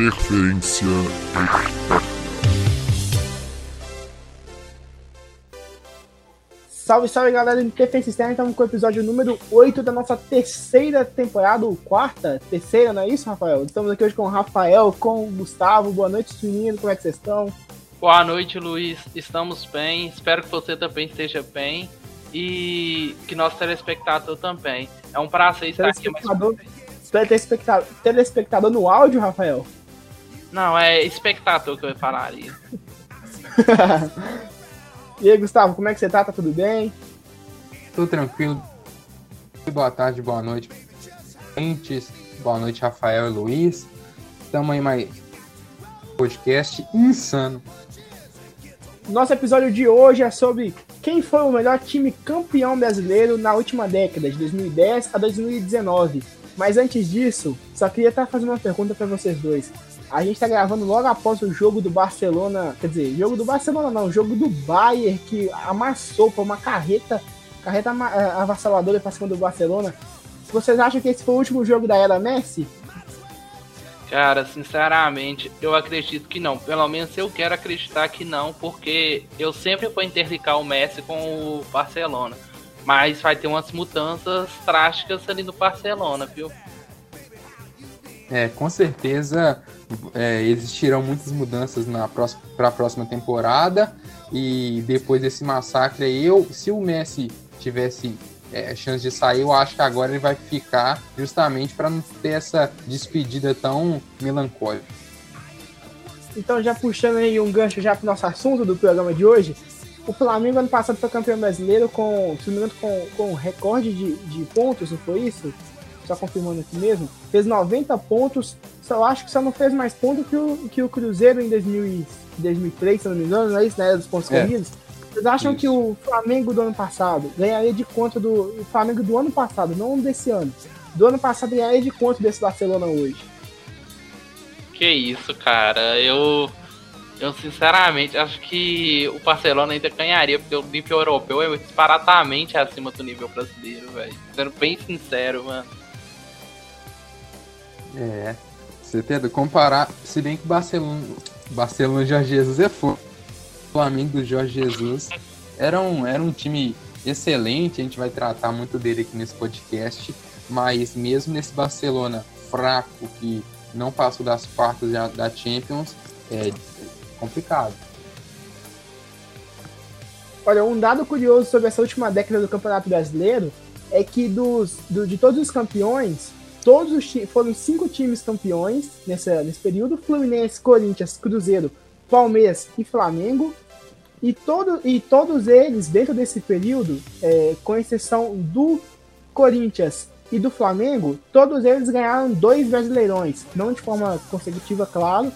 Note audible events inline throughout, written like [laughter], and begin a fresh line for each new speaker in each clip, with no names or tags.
Interferência Externa.
Salve, salve galera do Interferência Externa, estamos com o episódio número 8 da nossa terceira temporada, ou quarta, terceira, não é isso, Rafael? Estamos aqui hoje com o Rafael, com o Gustavo. Boa noite, menino, como é que vocês estão?
Boa noite, Luiz. Estamos bem. Espero que você também esteja bem e que nosso telespectador também. É um prazer estar aqui mais uma vez.
Telespectador, telespectador no áudio, Rafael?
Não, é espectador que eu falaria. [laughs]
e aí, Gustavo, como é que você tá? Tá tudo bem?
Tudo tranquilo. Boa tarde, boa noite. Boa noite, Rafael e Luiz. Estamos aí mais podcast insano.
Nosso episódio de hoje é sobre quem foi o melhor time campeão brasileiro na última década, de 2010 a 2019. Mas antes disso, só queria estar fazendo uma pergunta para vocês dois. A gente está gravando logo após o jogo do Barcelona, quer dizer, jogo do Barcelona não, jogo do Bayern que amassou por uma carreta, carreta eh, avassaladora para cima do Barcelona. Vocês acham que esse foi o último jogo da era Messi?
Cara, sinceramente, eu acredito que não. Pelo menos eu quero acreditar que não, porque eu sempre vou interligar o Messi com o Barcelona. Mas vai ter umas mudanças drásticas ali no Barcelona, viu?
É, com certeza é, existirão muitas mudanças para a próxima temporada. E depois desse massacre aí, eu, se o Messi tivesse é, chance de sair, eu acho que agora ele vai ficar justamente para não ter essa despedida tão melancólica.
Então, já puxando aí um gancho já para o nosso assunto do programa de hoje, o Flamengo ano passado foi campeão brasileiro com, se com, com recorde de, de pontos, não foi isso? Só confirmando aqui mesmo. Fez 90 pontos, só acho que só não fez mais pontos que o, que o Cruzeiro em 2000, 2003, se não me engano, não é isso, né? Dos pontos é. corridos. Vocês acham Isso. que o Flamengo do ano passado ganharia de conta do o Flamengo do ano passado, não desse ano, do ano passado ganharia de conta desse Barcelona hoje?
Que isso, cara. Eu eu sinceramente acho que o Barcelona ainda ganharia, porque o nível europeu é disparatamente acima do nível brasileiro, velho. Sendo bem sincero, mano.
É. Você tenta comparar, se bem que o Barcelona, Barcelona Jorge Jesus é fogo. Flamengo do Jorge Jesus era um, era um time excelente, a gente vai tratar muito dele aqui nesse podcast, mas mesmo nesse Barcelona fraco que não passou das quartas da, da Champions, é complicado.
Olha, um dado curioso sobre essa última década do Campeonato Brasileiro é que dos, do, de todos os campeões, todos os foram cinco times campeões nessa, nesse período: Fluminense, Corinthians, Cruzeiro, Palmeiras e Flamengo. E, todo, e todos eles, dentro desse período, é, com exceção do Corinthians e do Flamengo, todos eles ganharam dois brasileirões, não de forma consecutiva, claro.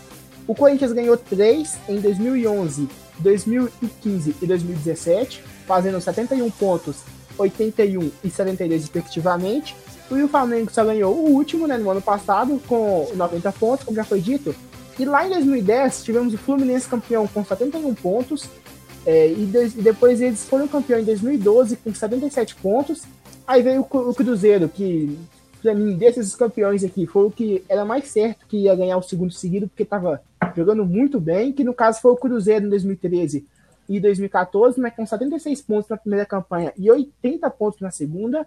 O Corinthians ganhou três em 2011, 2015 e 2017, fazendo 71 pontos, 81 e 72 respectivamente. E o Flamengo só ganhou o último, né, no ano passado, com 90 pontos, como já foi dito. E lá em 2010 tivemos o Fluminense campeão com 71 pontos. É, e, e, depois eles foram campeão em 2012 com 77 pontos. Aí veio o, o Cruzeiro, que para mim, desses campeões aqui, foi o que era mais certo que ia ganhar o segundo seguido, porque estava jogando muito bem, que no caso foi o Cruzeiro em 2013 e 2014, mas com 76 pontos na primeira campanha e 80 pontos na segunda.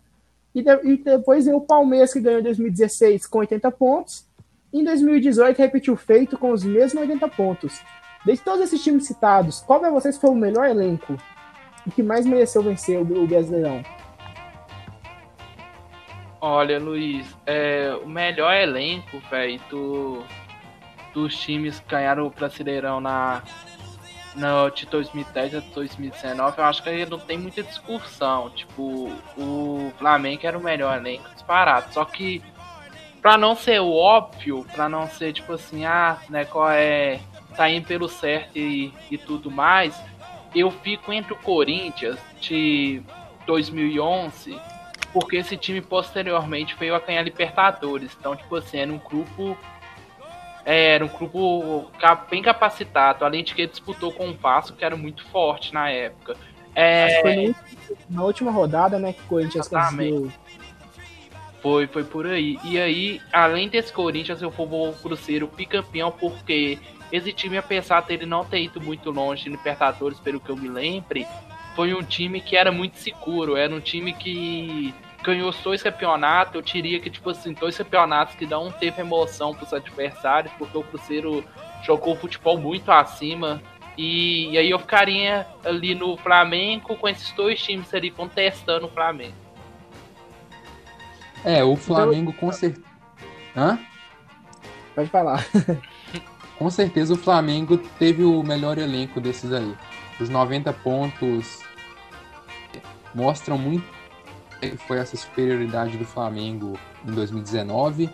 E, de, e depois veio o Palmeiras, que ganhou em 2016 com 80 pontos, em 2018, repetiu o feito com os mesmos 80 pontos. De todos esses times citados, qual para vocês foi o melhor elenco? O que mais mereceu vencer o, o Brasileirão?
Olha, Luiz, é, o melhor elenco, velho, do, dos times que ganharam o Brasileirão na, no, de 2010 a 2019, eu acho que não tem muita discussão. Tipo, o Flamengo era o melhor elenco disparado. Só que pra não ser óbvio, pra não ser tipo assim, ah, né, qual é. tá indo pelo certo e, e tudo mais, eu fico entre o Corinthians de 2011, porque esse time posteriormente veio a ganhar Libertadores. Então, tipo assim, era um grupo. É, era um grupo bem capacitado, além de que ele disputou com o Vasco, que era muito forte na época. É...
Foi na última rodada, né, que o Corinthians conseguiu
Foi, foi por aí. E aí, além desse Corinthians, eu vou pro Cruzeiro bicampeão, porque esse time, apesar de ele não ter ido muito longe em Libertadores, pelo que eu me lembre, foi um time que era muito seguro, era um time que ganhou dois campeonatos, eu diria que, tipo assim, dois campeonatos que não teve emoção pros adversários, porque o Cruzeiro jogou futebol muito acima, e, e aí eu ficaria ali no Flamengo com esses dois times ali contestando o Flamengo.
É, o Flamengo com certeza. Hã?
Pode falar. [laughs]
com certeza o Flamengo teve o melhor elenco desses aí. Os 90 pontos mostram muito foi essa superioridade do Flamengo em 2019.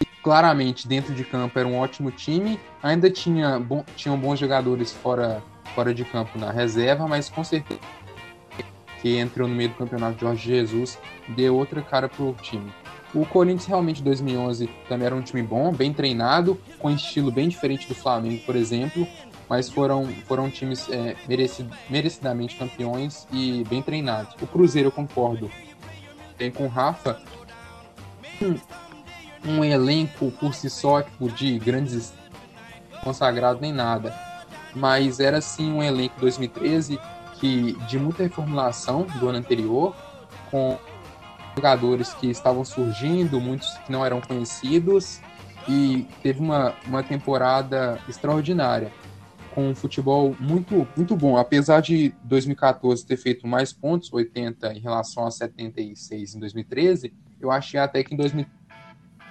E, claramente, dentro de campo era um ótimo time. Ainda tinha bom, tinham bons jogadores fora, fora de campo na reserva, mas com certeza que entrou no meio do campeonato Jorge Jesus deu outra cara pro time. O Corinthians realmente em 2011 também era um time bom, bem treinado, com um estilo bem diferente do Flamengo, por exemplo, mas foram, foram times é, merecid, merecidamente campeões e bem treinados. O Cruzeiro, eu concordo, tem com o Rafa um, um elenco por si só, tipo, de grandes consagrados nem nada, mas era sim um elenco 2013 que de muita reformulação do ano anterior, com jogadores que estavam surgindo, muitos que não eram conhecidos, e teve uma, uma temporada extraordinária com um futebol muito, muito bom. Apesar de 2014 ter feito mais pontos, 80 em relação a 76 em 2013, eu achei até que em 2000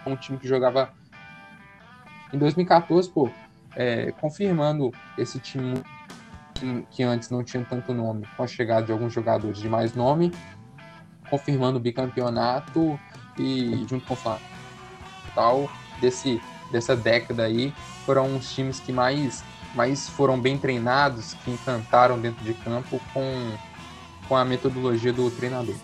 um time que jogava em 2014, pô, é, confirmando esse time que, que, antes não tinha tanto nome, com a chegada de alguns jogadores de mais nome, confirmando o bicampeonato e junto com o tal desse dessa década aí foram os times que mais mas foram bem treinados, que encantaram dentro de campo com, com a metodologia do treinador.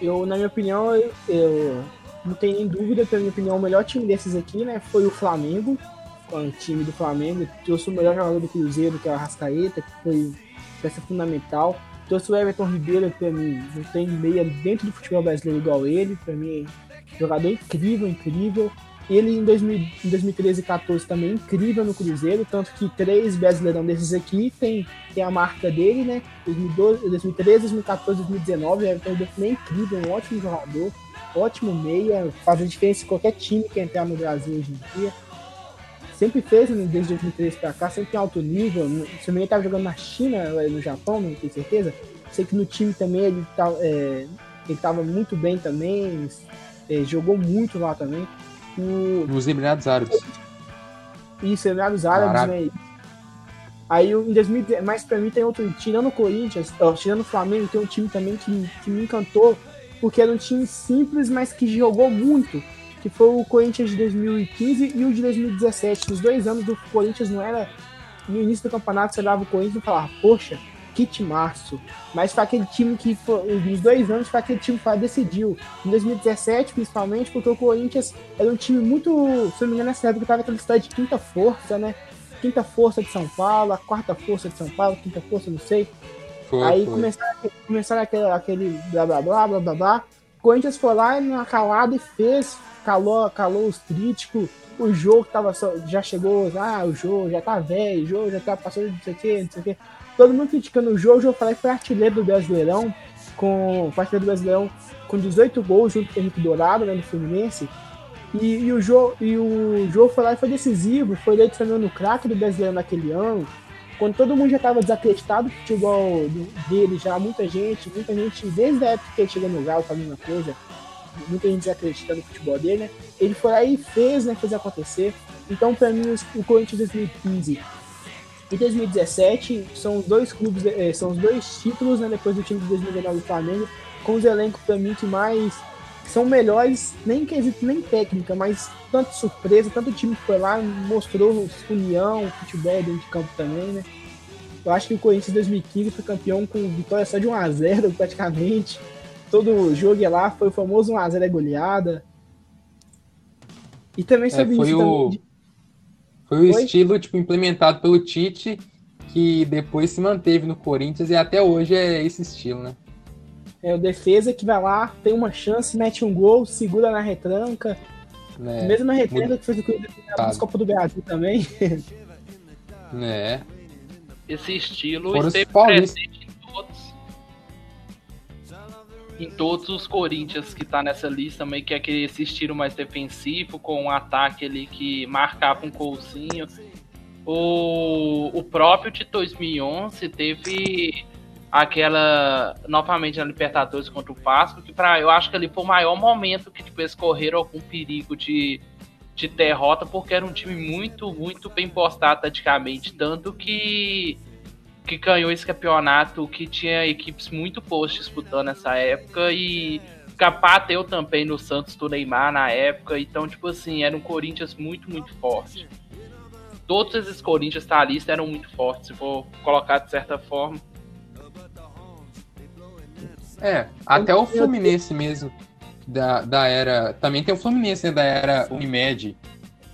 Eu, na minha opinião, eu, eu não tenho nem dúvida, pela minha opinião, o melhor time desses aqui, né, foi o Flamengo, o time do Flamengo, trouxe o melhor jogador do Cruzeiro, que é o Arrascaeta, que foi peça fundamental. Trouxe o Everton Ribeiro, que pra mim não tem meia dentro do futebol brasileiro igual ele, pra mim é jogador incrível, incrível. Ele em, 2000, em 2013 e 14 também incrível no Cruzeiro, tanto que três brasileirão desses aqui tem, tem a marca dele, né? 2012, 2013, 2014, 2019, é também incrível, um ótimo jogador, ótimo meia, faz a diferença em qualquer time que entrar no Brasil hoje em dia. Sempre fez, né, desde 2013 para cá, sempre em alto nível. Se ele estava jogando na China, no Japão, não tenho certeza. Sei que no time também ele tá, é, estava muito bem também, é, jogou muito lá também.
O... Nos Emirados Árabes.
Isso, Emirados Árabes, né? Aí em 2010, mas pra mim tem outro, tirando o Corinthians, ó, tirando o Flamengo, tem um time também que, que me encantou, porque era um time simples, mas que jogou muito, que foi o Corinthians de 2015 e o de 2017. Nos dois anos do Corinthians não era. No início do campeonato você dava o Corinthians e falava, poxa, kit março. Mas foi aquele time que, nos dois anos, foi aquele time que decidiu. Em 2017, principalmente, porque o Corinthians era um time muito. Se não me engano, nessa época estava aquela cidade de quinta força, né? Quinta força de São Paulo, a quarta força de São Paulo, quinta força, não sei. Foi, Aí foi. começaram, começaram aquele, aquele blá blá blá blá blá blá. O Corinthians foi lá na calada e fez, calou, calou os críticos. O jogo tava só, já chegou, ah, o jogo já tá velho, o jogo já tá passando não sei o que, não sei o que todo mundo criticando o jogo, o João Falei foi artilheiro do Brasileirão, com foi artilheiro do Brasileirão com 18 gols junto com o Henrique Dourado, né, no Fluminense. E, e o João e o João Falei foi decisivo, foi eleito também no craque do Brasileirão naquele ano. Quando todo mundo já estava desacreditado do futebol dele, já muita gente, muita gente, desde a época que ele chegou no Galo, a mesma coisa, muita gente desacreditando no futebol dele, né? Ele foi lá e fez, né, fez acontecer. Então, para mim, o Corinthians 2015 e 2017 são os dois clubes, é, são os dois títulos, né, depois do time de 2019 do Flamengo, com os elencos para mim que mais são melhores, nem em quesito nem técnica, mas tanto surpresa, tanto time que foi lá, mostrou união, futebol dentro de campo também, né? Eu acho que o Corinthians 2015 foi campeão com vitória só de 1x0 [laughs] praticamente. Todo jogo lá foi o famoso 1x0 é goleada. E também sobre
é, foi
isso.
O... Também, foi o Foi? estilo tipo, implementado pelo Tite, que depois se manteve no Corinthians e até hoje é esse estilo, né?
É o defesa que vai lá, tem uma chance, mete um gol, segura na retranca.
Né?
Mesma retranca que fez o Cruzeiro na
Tá.
Copa do Brasil também. [laughs]
Né?
Esse estilo
Fora
esteve presente Em todos os Corinthians que tá nessa lista também, que é aquele esse estilo mais defensivo, com um ataque ali que marcava um golzinho. O, o próprio de 2011 teve aquela novamente na Libertadores contra o Vasco, que para eu acho que ali foi o maior momento que tipo, eles correram algum perigo de, de derrota, porque era um time muito, muito bem postado taticamente, tanto que que ganhou esse campeonato, que tinha equipes muito boas disputando nessa época e bateu também no Santos do Neymar na época, então tipo assim, era um Corinthians muito, muito forte. Todos esses Corinthians da lista eram muito fortes, se for colocar de certa forma.
É, até o Fluminense mesmo, da, da era. Também tem o Fluminense né, da era Unimed,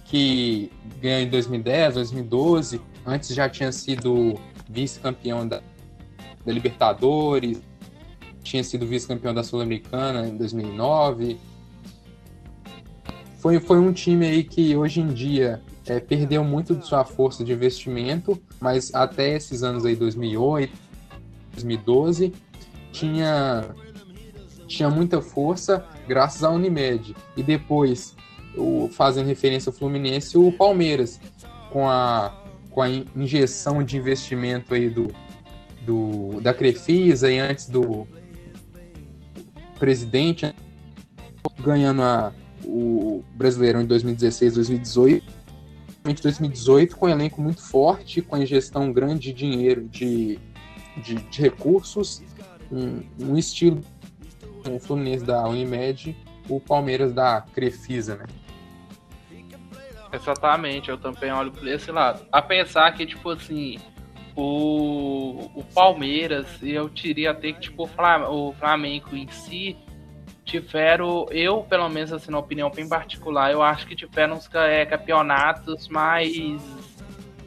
que ganhou em 2010, 2012. Antes já tinha sido vice-campeão da, da Libertadores, tinha sido vice-campeão da Sul-Americana em 2009. Foi, foi um time aí que hoje em dia é, perdeu muito de sua força de investimento, mas até esses anos aí, 2008, 2012, tinha, tinha muita força graças à Unimed. E depois, o, fazendo referência ao Fluminense, o Palmeiras, com a, com a in- injeção de investimento aí do, do, da Crefisa e antes do presidente, ganhando a, o Brasileirão em 2016, 2018. Em 2018, com um elenco muito forte, com a ingestão grande de dinheiro, de, de, de recursos, um, um estilo o Fluminense da Unimed, o Palmeiras da Crefisa, né?
Exatamente, eu também olho por esse lado. A pensar que, tipo assim, o, o Palmeiras, eu diria até que, tipo, o Flam- o Flamengo em si, tiveram, eu, pelo menos, assim, na opinião bem particular, eu acho que tiveram uns é, campeonatos mais.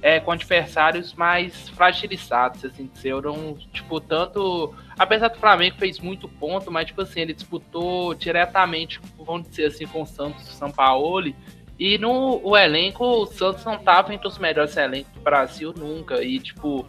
É, com adversários mais fragilizados, assim, foram, tipo, tanto. Apesar do Flamengo fez muito ponto, mas, tipo assim, ele disputou diretamente, vamos dizer assim, com o Santos o São Paulo. E no o elenco, o Santos não tava entre os melhores elencos do Brasil nunca. E, tipo,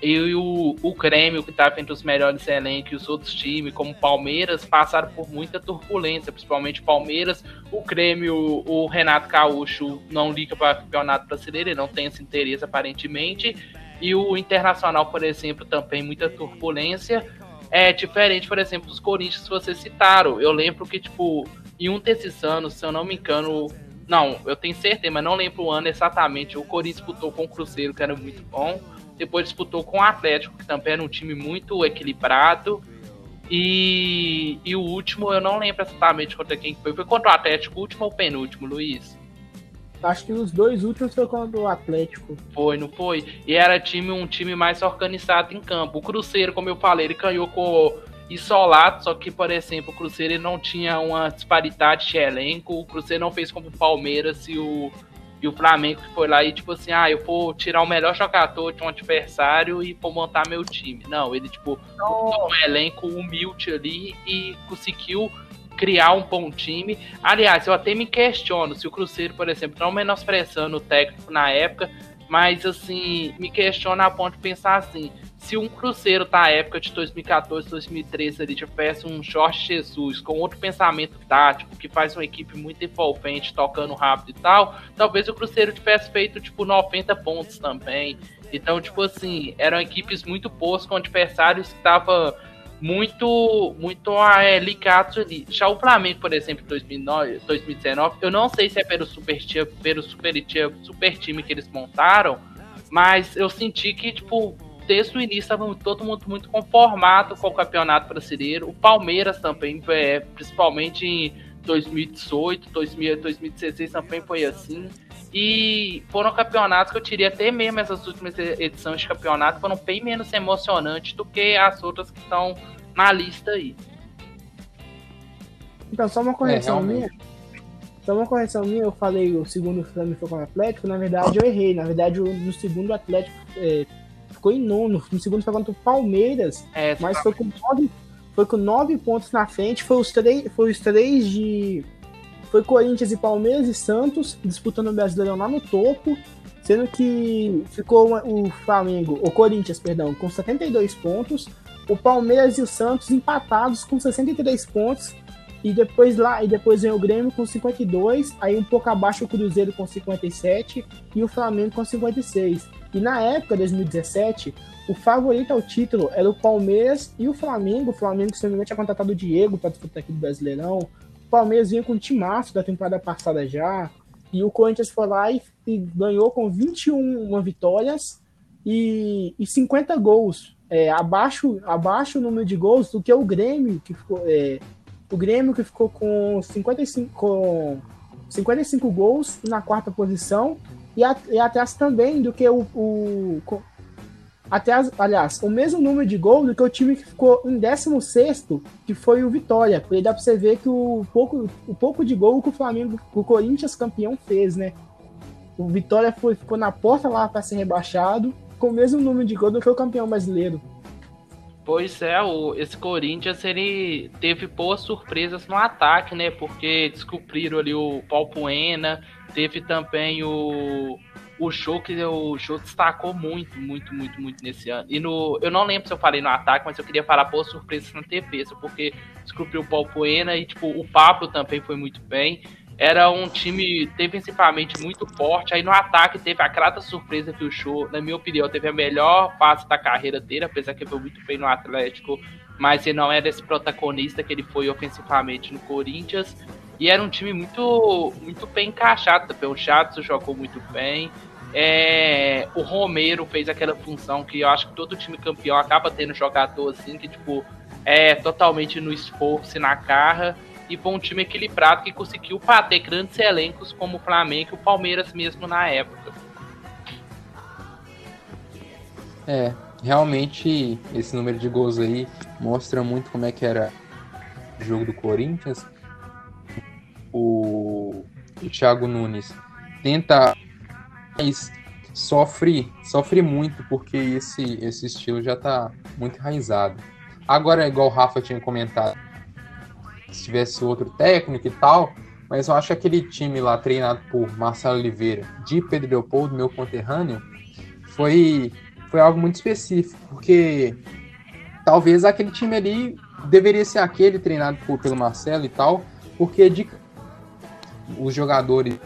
eu e o, o Grêmio, que tava entre os melhores elencos, e os outros times, como Palmeiras, passaram por muita turbulência, principalmente Palmeiras. O Grêmio, o Renato Gaúcho não liga para campeonato brasileiro, ele não tem esse interesse aparentemente. E o Internacional, por exemplo, também muita turbulência. É diferente, por exemplo, dos Corinthians que vocês citaram. Eu lembro que, tipo, em um desses anos, se eu não me engano, não, eu tenho certeza, mas não lembro o ano exatamente. O Corinthians disputou com o Cruzeiro, que era muito bom. Depois disputou com o Atlético, que também era um time muito equilibrado. E, e o último, eu não lembro exatamente contra quem foi. Foi contra o Atlético, o último ou o penúltimo, Luiz?
Acho que os dois últimos foi contra o Atlético.
Foi, não foi? E era time, um time mais organizado em campo. O Cruzeiro, como eu falei, ele ganhou com isolado, só que, por exemplo, o Cruzeiro ele não tinha uma disparidade de elenco. O Cruzeiro não fez como o Palmeiras e o, e o Flamengo que foi lá e, tipo assim, ah, eu vou tirar o melhor jogador de um adversário e vou montar meu time. Não, ele, tipo, montou um elenco humilde ali e conseguiu criar um bom time. Aliás, eu até me questiono se o Cruzeiro, por exemplo, não menosprezando o técnico na época, mas assim, me questiono a ponto de pensar assim, se um Cruzeiro da época de 2014, 2013 ali tivesse um Jorge Jesus com outro pensamento tático, que faz uma equipe muito envolvente, tocando rápido e tal, talvez o Cruzeiro tivesse feito tipo 90 pontos também. Então, tipo assim, eram equipes muito boas com adversários que estavam muito, muito é, ligados ali. Já o Flamengo, por exemplo, em 2009, 2019, eu não sei se é pelo super, time- pelo super, time- super time que eles montaram, mas eu senti que, tipo, desde o início estava todo mundo muito conformado com o campeonato brasileiro. O Palmeiras também, é, principalmente em 2018, 2000, 2016 também foi assim. E foram campeonatos que eu diria até mesmo essas últimas edições de campeonato foram bem menos emocionantes do que as outras que estão na lista aí.
Então, só uma correção
É,
minha. Só uma correção minha, eu falei o segundo Flamengo foi com o Atlético, na verdade eu errei. Na verdade, o- no segundo o Atlético é, ficou em nono. No segundo foi contra o Palmeiras,
É,
mas foi com nove, foi com nove pontos na frente, foi os três, foi os três de. Foi Corinthians e Palmeiras e Santos disputando o Brasileirão lá no topo, sendo que ficou o Flamengo, o Corinthians, perdão, com 72 pontos, o Palmeiras e o Santos empatados com 63 pontos e depois lá, e depois vem o Grêmio com 52, aí um pouco abaixo o Cruzeiro com 57 e o Flamengo com 56. E na época, 2017, o favorito ao título era o Palmeiras e o Flamengo. O Flamengo, se não me tinha contratado o Diego para disputar aqui do Brasileirão. O Palmeiras vinha com um timaço da temporada passada já. E o Corinthians foi lá e, e ganhou com 21 vitórias e, e 50 gols. É, abaixo, abaixo o número de gols do que o Grêmio, que ficou, é, o Grêmio que ficou com 55, com 55 gols na quarta posição e, a, e atrás também do que o, o até aliás, o mesmo número de gols do que o time que ficou em 16 que foi o Vitória. Porque dá pra você ver que o pouco, o pouco de gol que o Flamengo, o Corinthians campeão fez, né? O Vitória foi, ficou na porta lá para ser rebaixado, com o mesmo número de gols do que o campeão brasileiro.
Pois é, o, esse Corinthians ele teve boas surpresas no ataque, né? Porque descobriram ali o Palpuena, teve também o, o show que o show destacou muito, muito, muito, muito nesse ano. E no, eu não lembro se eu falei no ataque, mas eu queria falar boas surpresas na defesa, porque descobriu o Palpuena e tipo o Pablo também foi muito bem era um time defensivamente muito forte. Aí no ataque teve a grata surpresa que o Show, na minha opinião, teve a melhor fase da carreira dele, apesar que foi muito bem no Atlético, mas ele não era esse protagonista que ele foi ofensivamente no Corinthians. E era um time muito, muito bem encaixado. O Chato jogou muito bem. É, o Romero fez aquela função que eu acho que todo time campeão acaba tendo jogador assim, que tipo, é totalmente no esforço e na carra e foi um time equilibrado que conseguiu bater grandes elencos como o Flamengo e o Palmeiras mesmo na época.
É, realmente esse número de gols aí mostra muito como é que era o jogo do Corinthians. O, Thiago Nunes tenta mas sofre sofre muito porque esse esse estilo já tá muito enraizado. Agora igual o Rafa tinha comentado, se tivesse outro técnico e tal, mas eu acho que aquele time lá treinado por Marcelo Oliveira, de Pedro Leopoldo, meu conterrâneo, foi, foi algo muito específico, porque talvez aquele time ali deveria ser aquele treinado por, pelo Marcelo e tal, porque de, os jogadores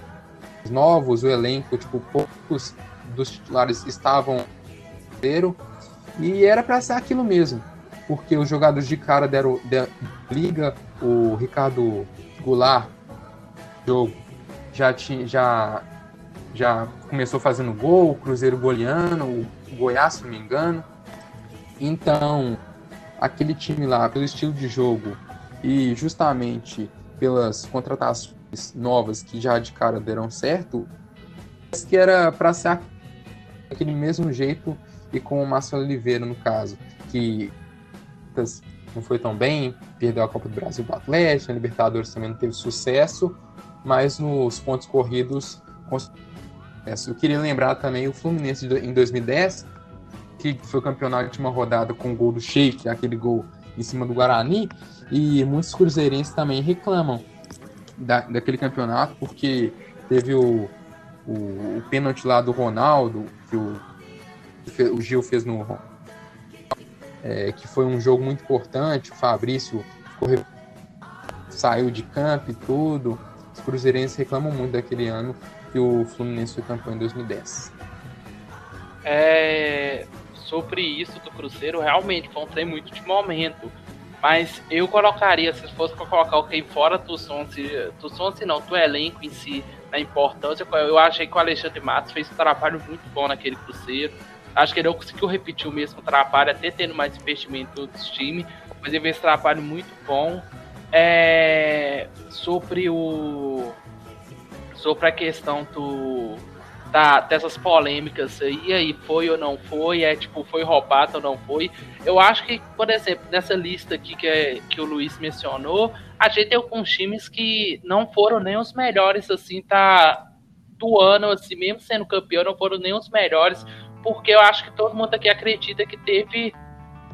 novos, o elenco, tipo, poucos dos titulares estavam e era para ser aquilo mesmo porque os jogadores de cara deram, deram liga, o Ricardo Goulart, jogo, já, tinha, já, já começou fazendo gol, o Cruzeiro goleando, o Goiás, se não me engano. Então, aquele time lá, pelo estilo de jogo e justamente pelas contratações novas que já de cara deram certo, que era para ser aquele mesmo jeito e com o Márcio Oliveira no caso, que não foi tão bem, perdeu a Copa do Brasil do Atlético, a Libertadores também não teve sucesso, mas nos pontos corridos eu queria lembrar também o Fluminense em 2010, que foi campeão de última rodada com o gol do Sheik, aquele gol em cima do Guarani, e muitos cruzeirenses também reclamam da, daquele campeonato, porque teve o, o, o pênalti lá do Ronaldo, que o, o Gil fez no, é, que foi um jogo muito importante. O Fabrício correu, saiu de campo e tudo. Os cruzeirenses reclamam muito daquele ano que o Fluminense foi campeão em 2010.
É, sobre isso do Cruzeiro, realmente foi um trem muito de momento. Mas eu colocaria, se fosse para colocar alguém fora do Sonse, do Sonse não, do elenco em si, na importância, eu achei que o Alexandre Matos fez um trabalho muito bom naquele Cruzeiro Acho que ele não conseguiu repetir o mesmo trabalho, até tendo mais investimento outros times, mas ele fez um trabalho muito bom. É, sobre o sobre a questão do da, dessas polêmicas aí, aí foi ou não foi, é tipo, foi roubado ou não foi. Eu acho que, por exemplo, nessa lista aqui que, é, que o Luiz mencionou, a gente tem alguns times que não foram nem os melhores, assim, tá do ano, assim, mesmo sendo campeão, não foram nem os melhores porque eu acho que todo mundo aqui acredita que teve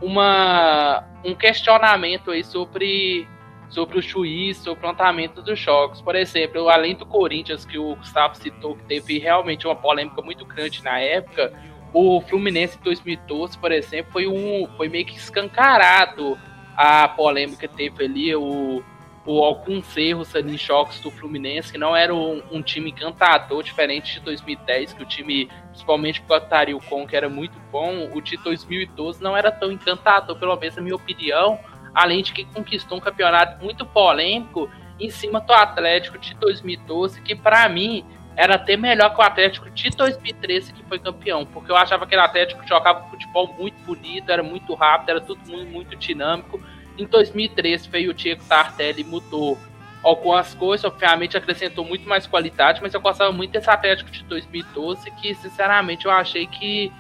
uma, um questionamento aí sobre, sobre o juiz, sobre o plantamento dos jogos. Por exemplo, além do Corinthians, que o Gustavo citou, que teve realmente uma polêmica muito grande na época, o Fluminense em 2012, por exemplo, foi, um, foi meio que escancarado a polêmica que teve ali, o, o alguns erros ali em jogos do Fluminense, que não era um, um, time encantador, diferente de 2010, que o time, principalmente com o Com, que era muito bom, o de 2012 não era tão encantador, pelo menos na minha opinião, além de que conquistou um campeonato muito polêmico em cima do Atlético de 2012, que para mim era até melhor que o Atlético de 2013 que foi campeão, porque eu achava que o Atlético jogava futebol muito bonito, era muito rápido, era tudo muito, muito dinâmico. Em 2013 veio o Diego Tartelli e mudou algumas coisas, obviamente acrescentou muito mais qualidade, mas eu gostava muito desse Atlético de 2012 que sinceramente eu achei que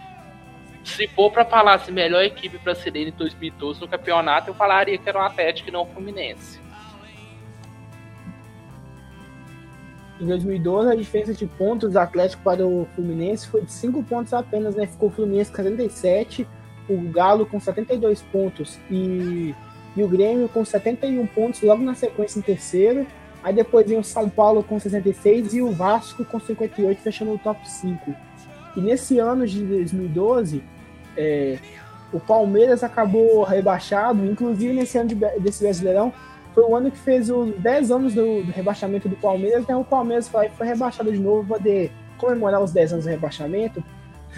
se for para falar assim, melhor equipe brasileira em 2012 no campeonato, eu falaria que era o Atlético e não o Fluminense.
Em 2012, a diferença de pontos do Atlético para o Fluminense foi de 5 pontos apenas, né? Ficou o Fluminense com 77, o Galo com 72 pontos e, e o Grêmio com 71 pontos logo na sequência em terceiro. Aí depois vem o São Paulo com 66 e o Vasco com 58, fechando o top 5. E nesse ano de 2012, é, o Palmeiras acabou rebaixado, inclusive nesse ano de, desse Brasileirão, foi o ano que fez os 10 anos do, do rebaixamento do Palmeiras, então o Palmeiras foi, foi rebaixado de novo para poder comemorar os 10 anos do rebaixamento.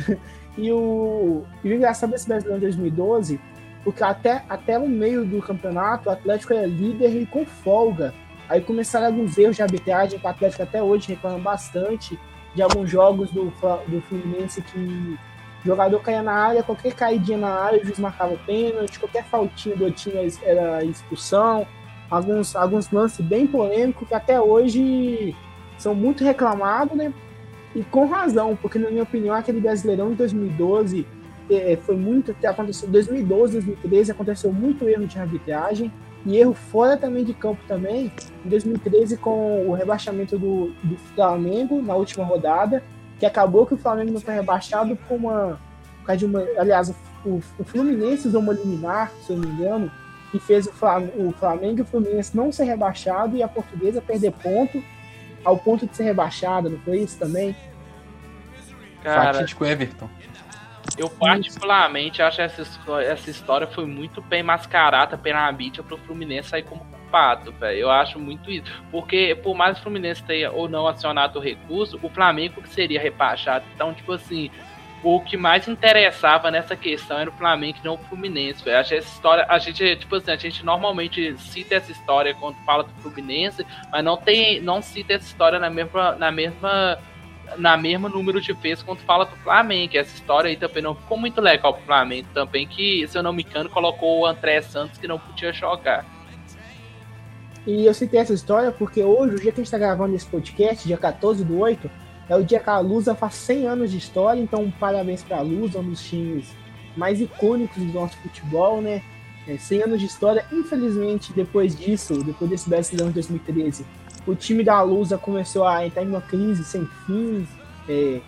[laughs] e, o, e o engraçado desse Brasileirão de 2012, porque até, até o meio do campeonato o Atlético era líder e com folga. Aí começaram alguns erros de arbitragem, que o Atlético até hoje reclama bastante de alguns jogos do, do Fluminense que o jogador caía na área, qualquer caidinha na área, o juiz marcava pênalti, qualquer faltinha do time era expulsão alguns, alguns lances bem polêmicos que até hoje são muito reclamados, né? E com razão, porque na minha opinião aquele Brasileirão de 2012 é, foi muito aconteceu 2012, 2013 aconteceu muito erro de arbitragem e erro fora também de campo também. Em 2013 com o rebaixamento do, do Flamengo na última rodada, que acabou que o Flamengo não foi rebaixado por uma, por causa de uma, aliás, o, o Fluminense usou uma liminar, se eu não me engano, que fez o Flamengo, o Flamengo e o Fluminense não ser rebaixado e a Portuguesa perder ponto ao ponto de ser rebaixada, não foi isso também?
Cara, Fatídico Everton.
Eu particularmente acho essa história, essa história foi muito bem mascarada pela mídia pro Fluminense sair como culpado, velho. Eu acho muito isso. Porque por mais o Fluminense tenha ou não acionado o recurso, o Flamengo que seria rebaixado. Então, tipo assim, o que mais interessava nessa questão era o Flamengo e não o Fluminense. Véio. Essa história, a gente, tipo assim, a gente normalmente cita essa história quando fala do Fluminense, mas não tem, não cita essa história na mesma, na mesma, na mesma número de vezes quando fala do Flamengo. Essa história aí também não ficou muito legal pro Flamengo também, que, se eu não me engano, colocou o André Santos que não podia jogar.
E eu citei essa história porque hoje, o dia que a gente está gravando esse podcast, dia 14 do 8, é o dia que a Lusa faz 100 anos de história, então parabéns para a Lusa, um dos times mais icônicos do nosso futebol, né? É, 100 anos de história. Infelizmente, depois disso, depois desse Brasileirão de 2013, o time da Lusa começou a entrar em uma crise sem fim é,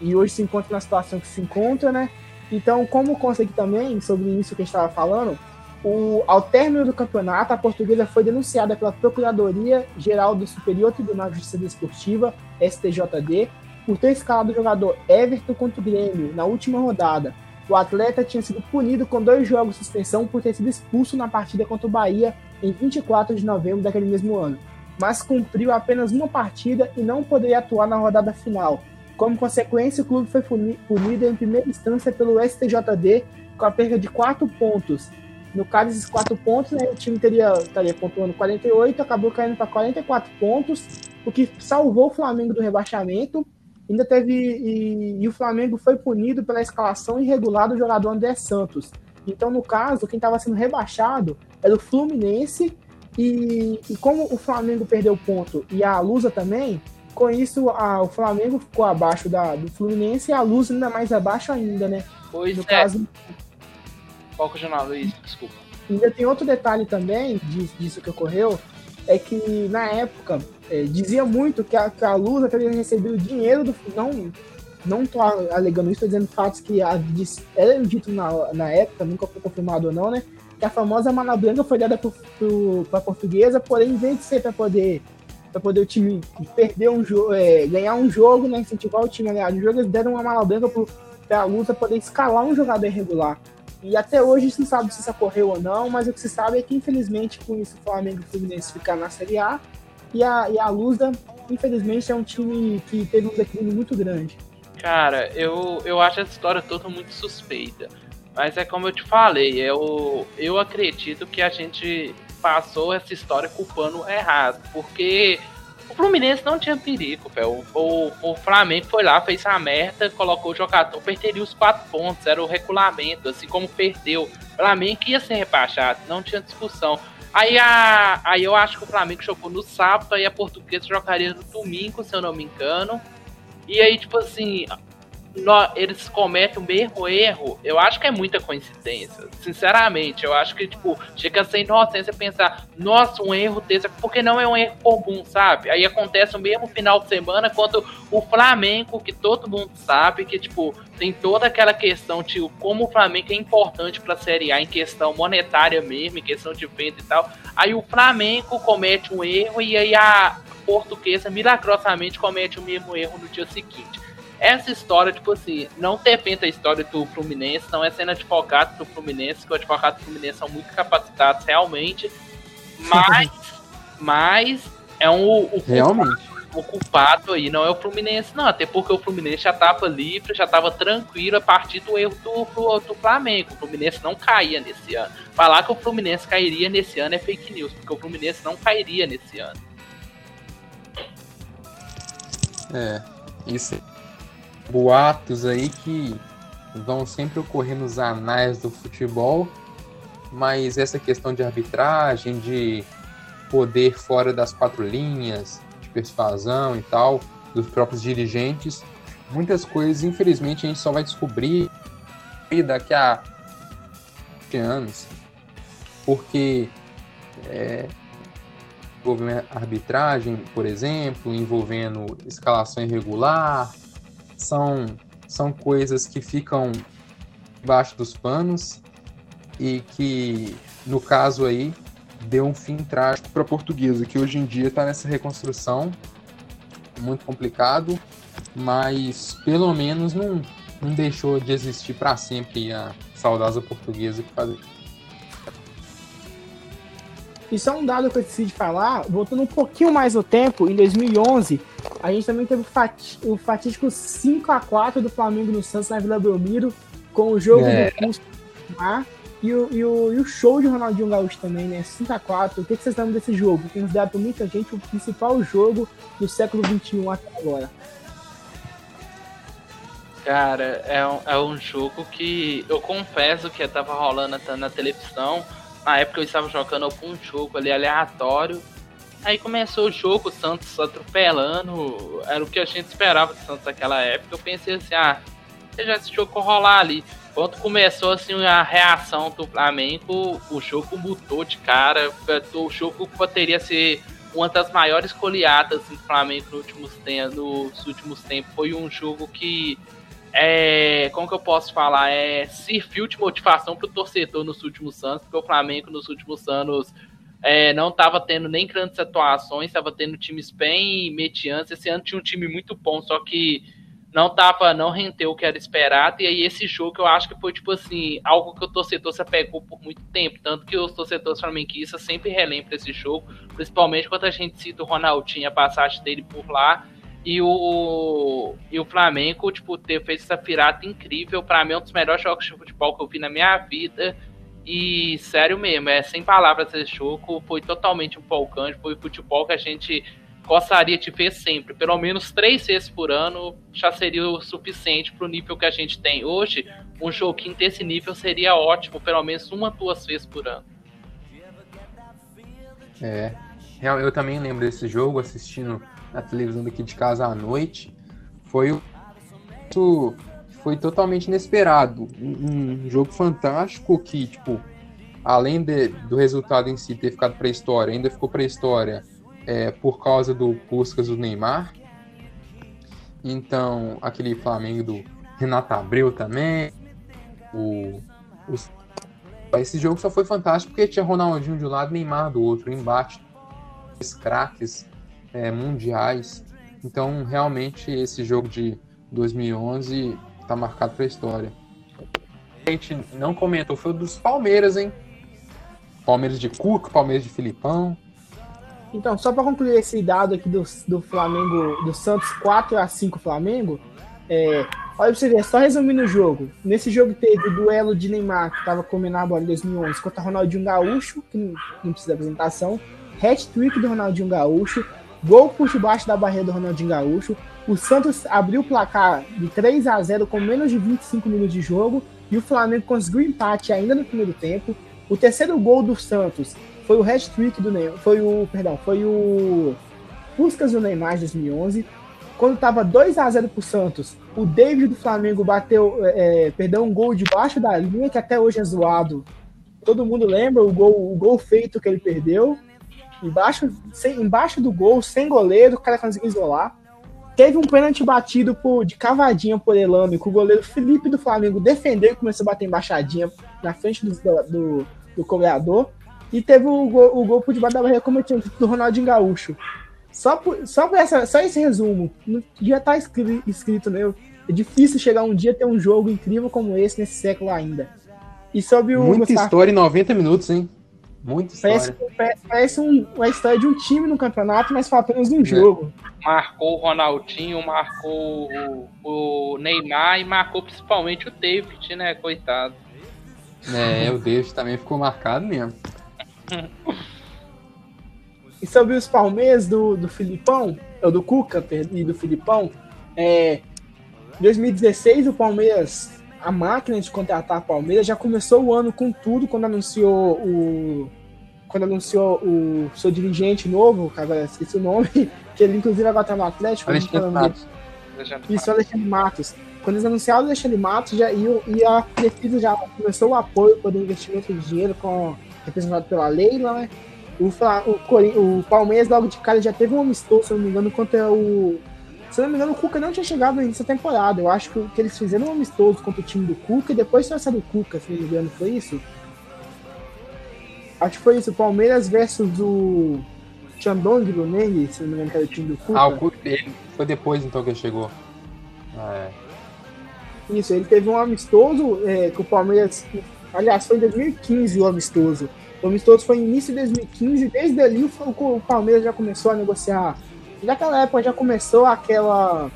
e hoje se encontra na situação que se encontra, né? Então, como consegui também, sobre isso que a gente estava falando, o, ao término do campeonato, a portuguesa foi denunciada pela Procuradoria Geral do Superior Tribunal de Justiça Desportiva, STJD, por ter escalado o jogador Everton contra o Grêmio na última rodada. O atleta tinha sido punido com dois jogos de suspensão por ter sido expulso na partida contra o Bahia em 24 de novembro daquele mesmo ano, mas cumpriu apenas uma partida e não poderia atuar na rodada final. Como consequência, o clube foi punido em primeira instância pelo STJD com a perda de quatro pontos no caso, esses quatro pontos, né, o time teria, estaria pontuando 48, acabou caindo para 44 pontos, o que salvou o Flamengo do rebaixamento. Ainda teve. E, e, o Flamengo foi punido pela escalação irregular do jogador André Santos. Então, no caso, quem estava sendo rebaixado era o Fluminense. E, e, como o Flamengo perdeu ponto e a Lusa também, com isso a, o Flamengo ficou abaixo da, do Fluminense e a Lusa ainda mais abaixo ainda, né?
Pois no é. caso, qual que é o jornal, Luiz? Desculpa.
Ainda tem outro detalhe também disso que ocorreu, é que na época é, dizia muito que a, que a Lusa teria recebido dinheiro do não não tô alegando isso, tô dizendo fatos que eram dito na, na época, nunca foi confirmado ou não, né? Que a famosa mala branca foi dada para a portuguesa, porém, em vez de ser para poder para poder o time perder um jogo, é, ganhar um jogo, né, incentivar o time a ganhar um jogo, eles deram uma mala branca para a luta poder escalar um jogador irregular. E até hoje gente não sabe se isso ocorreu ou não, mas o que se sabe é que infelizmente com isso o Flamengo e o Fluminense ficaram na Série A e a, e a Lusa, infelizmente, é um time que teve um declínio muito grande.
Cara, eu, eu acho essa história toda muito suspeita. Mas é como eu te falei, eu, eu acredito que a gente passou essa história culpando errado. Porque o Fluminense não tinha perigo, velho. O, o, Flamengo foi lá, fez a merda, colocou o jogador, perderia os quatro pontos, era o regulamento, assim como perdeu. O Flamengo ia ser rebaixado, não tinha discussão. Aí, a, aí eu acho que o Flamengo jogou no sábado, aí a portuguesa jogaria no domingo, se eu não me engano. E aí, tipo assim, eles cometem o mesmo erro, eu acho que é muita coincidência. Sinceramente, eu acho que, tipo, chega a ser inocência pensar, nossa, um erro desse, porque não é um erro comum, sabe? Aí acontece o mesmo final de semana quanto o Flamengo, que todo mundo sabe que, tipo, tem toda aquela questão, tipo, como o Flamengo é importante pra Série A em questão monetária mesmo, em questão de venda e tal. Aí o Flamengo comete um erro e aí a portuguesa milagrosamente comete o mesmo erro no dia seguinte. Essa história, tipo assim, não ter feito a história do Fluminense, não é sendo advogado do Fluminense, que os advogados do Fluminense são muito capacitados realmente, mas, [laughs] mas é um, o,
realmente.
o culpado aí não é o Fluminense, não, até porque o Fluminense já tava livre, já tava tranquilo a partir do erro do, do Flamengo. O Fluminense não caía nesse ano. Falar que o Fluminense cairia nesse ano é fake news, porque o Fluminense não cairia nesse ano.
É, isso boatos aí que vão sempre ocorrer nos anais do futebol, mas essa questão de arbitragem, de poder fora das quatro linhas, de persuasão e tal, dos próprios dirigentes, muitas coisas, infelizmente, a gente só vai descobrir daqui a anos, porque é, envolvendo arbitragem, por exemplo, envolvendo escalação irregular, são, são coisas que ficam debaixo dos panos e que, no caso aí, deu um fim trágico para a portuguesa, que hoje em dia está nessa reconstrução, muito complicado, mas pelo menos não, não deixou de existir para sempre a saudosa portuguesa que fazia.
E só um dado que eu decidi falar, voltando um pouquinho mais no tempo, em 2011, a gente também teve o fatídico 5x4 do Flamengo no Santos na Vila Belmiro, com o jogo é. do Cusco e o, e, o, e o show de Ronaldinho Gaúcho também, né? 5x4. O que, que vocês lembram desse jogo? Considerado por muita gente o principal jogo do século XXI até agora.
Cara, é um, é um jogo que eu confesso que tava rolando na televisão na época eu estava jogando algum jogo ali aleatório. Aí começou o jogo, o Santos atropelando. Era o que a gente esperava do Santos naquela época. Eu pensei assim, ah, já esse jogo rolar ali. Quando começou assim a reação do Flamengo, o jogo mudou de cara. O jogo poderia ser uma das maiores goleadas do Flamengo nos últimos, tempos, nos últimos tempos. Foi um jogo que é, como que eu posso falar, é, serviu de motivação para o torcedor nos últimos anos, porque o Flamengo nos últimos anos é, não estava tendo nem grandes atuações, estava tendo times bem medianos. Esse ano tinha um time muito bom, só que não tava, não rendeu o que era esperado. E aí esse jogo eu acho que foi tipo assim, algo que o torcedor se apegou por muito tempo, tanto que os torcedores flamenguistas sempre relembram esse jogo, principalmente quando a gente cita o Ronaldinho, a passagem dele por lá. E o, e o Flamengo, tipo, fez essa pirata incrível. Para mim, é um dos melhores jogos de futebol que eu vi na minha vida. E sério mesmo, é sem palavras esse jogo. Foi totalmente empolgante. Foi futebol que a gente gostaria de ver sempre. Pelo menos três vezes por ano já seria o suficiente para o nível que a gente tem hoje. Um joguinho desse nível seria ótimo, pelo menos uma, duas vezes por ano.
É, eu também lembro desse jogo assistindo na televisão daqui de casa à noite, foi o foi totalmente inesperado. Um, um, jogo fantástico que, tipo, além de, do resultado em si ter ficado para a história, ainda ficou para a história é, por causa do Puskas do Neymar. Então, aquele Flamengo do Renato Abreu também. O, os, esse jogo só foi fantástico porque tinha Ronaldinho de um lado Neymar do outro. Embate, craques é, mundiais. Então, realmente, esse jogo de 2011 está marcado para a história. A gente não comentou, foi o dos Palmeiras, hein? Palmeiras de Cuca, Palmeiras de Filipão.
Então, só para concluir esse dado aqui do, do Flamengo, do Santos 4 a 5 Flamengo, é, olha pra você ver, só resumindo o jogo. Nesse jogo teve o duelo de Neymar, que estava comendo bola em 2011, contra Ronaldinho Gaúcho, que não, não precisa de apresentação, hat-trick do Ronaldinho Gaúcho, gol por debaixo da barreira do Ronaldinho Gaúcho. O Santos abriu o placar de 3 a 0 com menos de 25 minutos de jogo e o Flamengo conseguiu empate ainda no primeiro tempo. O terceiro gol do Santos foi o hat-trick do Neymar, foi o, perdão, foi o Puskas do Neymar de 2011. Quando estava 2 a 0 pro Santos, o David do Flamengo bateu, é, perdeu um gol debaixo da linha que até hoje é zoado. Todo mundo lembra o gol, o gol feito que ele perdeu. Embaixo, sem, embaixo do gol, sem goleiro, o cara conseguiu isolar. Teve um pênalti batido por, de cavadinha por Elano, que o goleiro Felipe do Flamengo defendeu e começou a bater embaixadinha na frente do, do, do cobrador. E teve o gol, o gol por debaixo da barreira cometido do Ronaldinho Gaúcho. Só, por, só, por essa, só esse resumo, devia estar escrito, escrito né? É difícil chegar um dia ter um jogo incrível como esse nesse século ainda. E sobre o.
Muita Gustavo, história em 90 minutos, hein? Muita
história. Parece, parece um, uma história de um time no campeonato, mas fala apenas um é. jogo.
Marcou o Ronaldinho, marcou o, o Neymar e marcou principalmente o David, né? Coitado.
É, o David também ficou marcado mesmo.
e sobre os Palmeiras do, do Filipão, ou do Cuca e do Filipão, é, 2016 o Palmeiras, a máquina de contratar a Palmeiras já começou o ano com tudo quando anunciou o quando anunciou o seu dirigente novo, agora esqueci o nome, [laughs] que ele inclusive agora tá no Atlético.
Alexandre Matos.
Isso, Alexandre Matos. Quando eles anunciaram o Alexandre Matos, já, e, e a Crefisa já começou o apoio para o investimento de dinheiro com representado pela Leila, né? O, o, o, Palmeiras logo de cara já teve um amistoso, se não me engano, contra o. Se não me engano, o Cuca não tinha chegado nessa temporada. Eu acho que, que eles fizeram um amistoso contra o time do Cuca e depois trouxeram do Cuca, se não me engano, foi isso? Acho que foi isso, o Palmeiras versus o Chandong Luneng, se não me engano, que era o time do Cuca.
Ah, o Cuca foi depois então que ele chegou. Ah, é.
Isso, ele teve um amistoso é, que o Palmeiras Aliás, foi em 2015 o amistoso. O amistoso foi no início de 2015 e desde ali o Palmeiras já começou a negociar. Naquela época já começou aquela.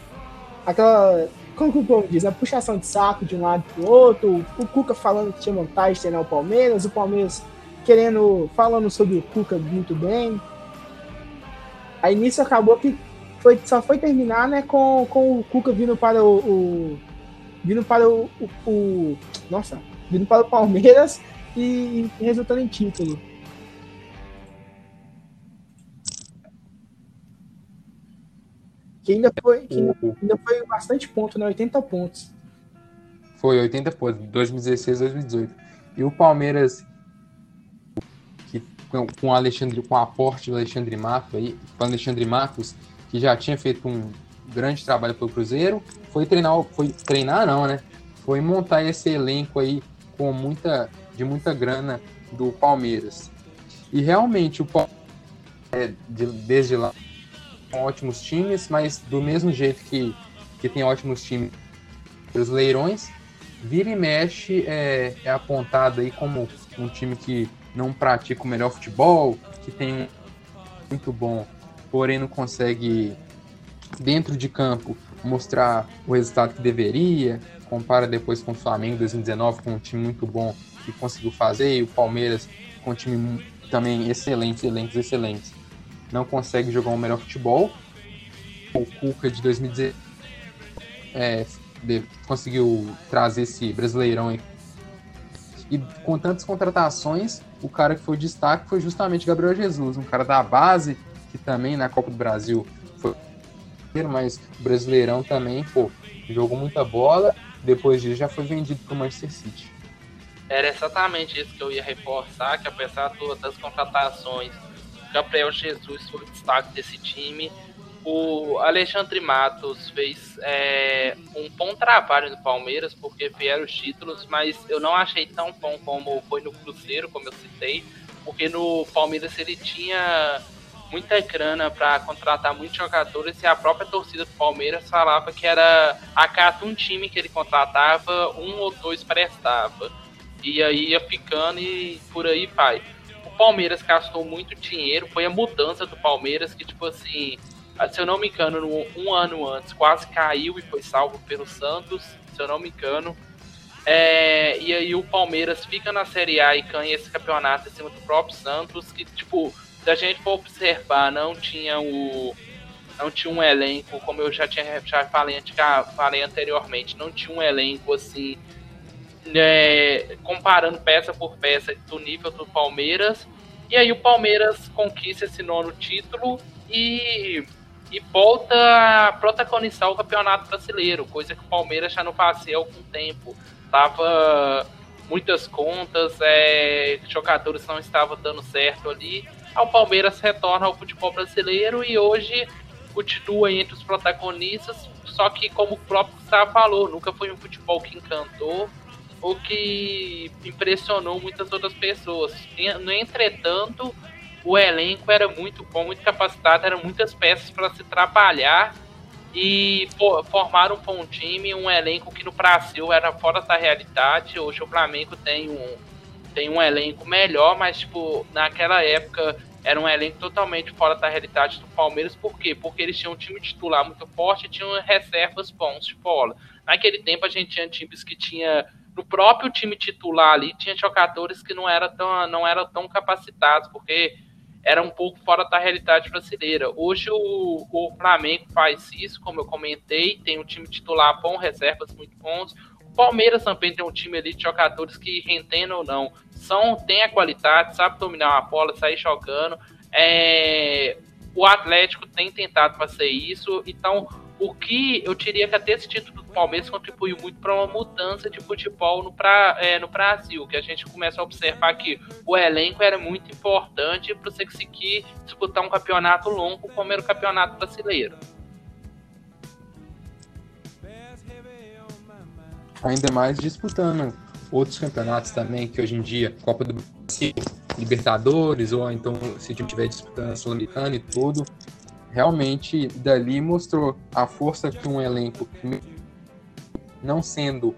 aquela. Como que o povo diz? A puxação de saco de um lado pro outro. O Cuca falando que tinha vontade de treinar o Palmeiras, o Palmeiras querendo. falando sobre o Cuca muito bem. Aí nisso acabou que foi, só foi terminar né, com, com o Cuca vindo para o, o vindo para o, o, o, nossa vindo para o Palmeiras e, e resultando em título. Que ainda foi, que ainda, ainda foi bastante ponto, né? 80 pontos.
Foi 80 pontos, 2016, 2018. E o Palmeiras, que, com o Alexandre, com o aporte do Alexandre Matos aí, com Alexandre Matos, que já tinha feito um grande trabalho pelo Cruzeiro, foi treinar, foi treinar não, né? Foi montar esse elenco aí com muita, de muita grana do Palmeiras. E realmente o Palmeiras, é, de, desde lá, ótimos times, mas do mesmo jeito que, que tem ótimos times os leirões, vira e mexe é, é apontado aí como um time que não pratica o melhor futebol, que tem muito bom, porém não consegue dentro de campo mostrar o resultado que deveria, compara depois com o Flamengo 2019, com um time muito bom que conseguiu fazer, e o Palmeiras com um time também excelente, excelentes, excelentes, não consegue jogar um melhor futebol. O Cuca de 2016 é, de, conseguiu trazer esse brasileirão aí. E com tantas contratações, o cara que foi destaque foi justamente Gabriel Jesus, um cara da base, que também na Copa do Brasil foi mas o Brasileirão também, pô, jogou muita bola depois disso já foi vendido para o Manchester City.
Era exatamente isso que eu ia reforçar, que apesar das contratações, Gabriel Jesus foi o destaque desse time. o Alexandre Matos fez é, um bom trabalho no Palmeiras, porque vieram os títulos, mas eu não achei tão bom como foi no Cruzeiro, como eu citei, porque no Palmeiras ele tinha muita grana para contratar muitos jogadores e a própria torcida do Palmeiras falava que era a cada um time que ele contratava, um ou dois prestava. E aí ia ficando e por aí vai. Palmeiras gastou muito dinheiro, foi a mudança do Palmeiras que, tipo assim, se eu não me engano, um ano antes quase caiu e foi salvo pelo Santos, se eu não me engano. É, e aí o Palmeiras fica na Série A e ganha esse campeonato em cima do próprio Santos, que, tipo, se a gente for observar, não tinha o. Não tinha um elenco, como eu já tinha já falei, falei anteriormente, não tinha um elenco assim. É, comparando peça por peça do nível do Palmeiras. E aí o Palmeiras conquista esse nono título e e volta a protagonizar o campeonato brasileiro, coisa que o Palmeiras já não fazia há algum tempo. Tava muitas contas, é, jogadores não estavam dando certo ali. O Palmeiras retorna ao futebol brasileiro e hoje continua entre os protagonistas, só que como o próprio Gustavo falou, nunca foi um futebol que encantou ou que impressionou muitas outras pessoas. Entretanto, o elenco era muito bom, muito capacitado, eram muitas peças para se trabalhar e formaram um bom time, um elenco que no Brasil era fora da realidade. Hoje o Flamengo tem um, tem um elenco melhor, mas tipo, naquela época era um elenco totalmente fora da realidade do Palmeiras. Por quê? Porque eles tinham um time titular muito forte e tinham reservas bons de bola. Naquele tempo a gente tinha times que tinha no próprio time titular ali tinha jogadores que não eram tão, não eram tão capacitados, porque era um pouco fora da realidade brasileira. Hoje o, o Flamengo faz isso, como eu comentei, tem um time titular bom, reservas muito bons. O Palmeiras também tem um time ali de jogadores que, rendendo ou não, são, tem a qualidade, sabe dominar uma bola, sair jogando. É, o Atlético tem tentado fazer isso, então o que eu diria que até esse título do Palmeiras contribuiu muito para uma mudança de futebol no, pra, é, no Brasil, que a gente começa a observar que o elenco era muito importante para você conseguir disputar um campeonato longo como era o campeonato brasileiro.
Ainda mais disputando outros campeonatos também, que hoje em dia, Copa do Brasil, Libertadores, ou então se estiver disputando a Sul-Americana e tudo, realmente dali mostrou a força que um elenco, não sendo